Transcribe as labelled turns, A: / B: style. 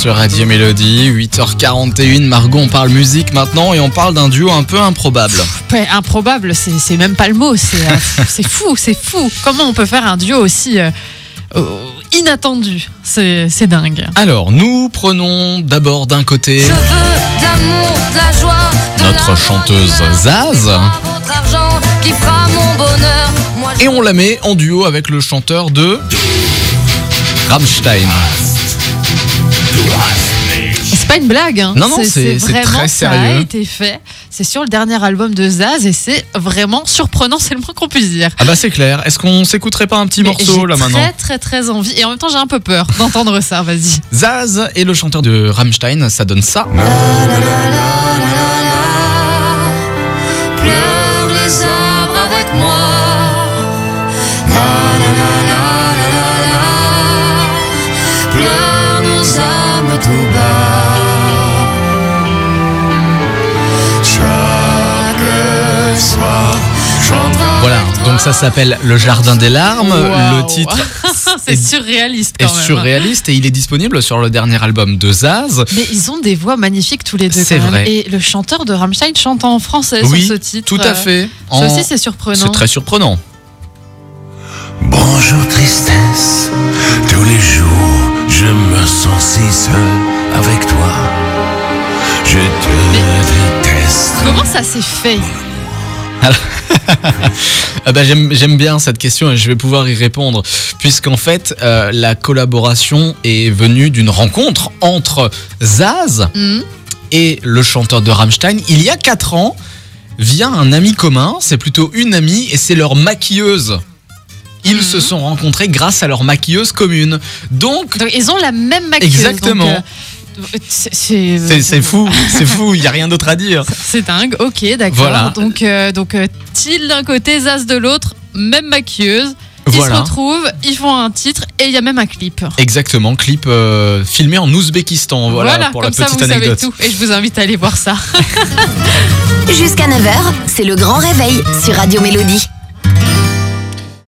A: sur Radio Mélodie, 8h41. Margot, on parle musique maintenant et on parle d'un duo un peu improbable.
B: Ouais, improbable, c'est même pas le mot, c'est euh, c'est fou, c'est fou. Comment on peut faire un duo aussi euh, euh, inattendu? C'est dingue.
A: Alors, nous prenons d'abord d'un côté
C: Je veux de l'amour, de la joie, de
A: notre chanteuse Zaz
C: Votre argent qui fera mon bonheur. Moi, je
A: et on la met en duo avec le chanteur de Rammstein.
B: C'est pas une blague. hein.
A: Non, non, c'est-
B: vraiment
A: très
B: ça a
A: sérieux.
B: été fait. C'est sur le dernier album de Zaz et c'est vraiment surprenant, c'est le moins qu'on puisse dire.
A: Ah bah c'est clair. Est-ce qu'on s'écouterait pas un petit
B: Mais
A: morceau
B: j'ai
A: là maintenant?
B: Très très très envie et en même temps j'ai un peu peur d'entendre ça. Vas-y.
A: Zaz et le chanteur de Rammstein, ça donne ça.
C: Âmes tout bas. Chaque soir, j'entends.
A: Voilà, donc ça s'appelle Le Jardin des larmes. Le titre
B: c'est
A: est-
B: surréaliste
A: est
B: quand même.
A: surréaliste et il est disponible sur le dernier album de Zaz.
B: Mais ils ont des voix magnifiques tous les deux.
A: C'est
B: même.
A: vrai.
B: Et le chanteur de Rammstein chante en français
A: Oui,
B: sur ce titre.
A: Tout à fait.
B: Ça
A: En-
B: aussi c'est surprenant.
A: C'est très surprenant.
D: Bonjour seul avec toi. Je te déteste.
B: Comment ça s'est fait?
A: Ah bah, J'aime j'aime bien cette question et je vais pouvoir y répondre, puisqu'en fait, euh, la collaboration est venue d'une rencontre entre Zaz
B: Hmm
A: et le chanteur de Rammstein il y a 4 ans, via un ami commun, c'est plutôt une amie et c'est leur maquilleuse. Ils
B: Mhm.
A: se sont rencontrés grâce à leur maquilleuse commune. Donc,
B: Donc ils ont la même maquilleuse.
A: Exactement.
B: donc, euh,
A: c'est- fou, c'est fou, il n'y a rien d'autre à dire.
B: C'est dingue. Ok, d'accord.
A: Voilà.
B: Donc euh, donc euh, Till d'un côté, Zaz de l'autre, même maquilleuse. Ils se
A: Voilà.
B: retrouvent, ils font un titre et il y a même un clip.
A: Exactement, clip euh, filmé en Ouzbékistan. Voilà, pour la
B: comme ça
A: petite
B: vous
A: anecdote.
B: savez tout. Et je vous invite à aller voir ça.
E: Jusqu'à 9h, c'est le grand réveil sur Radio Mélodie.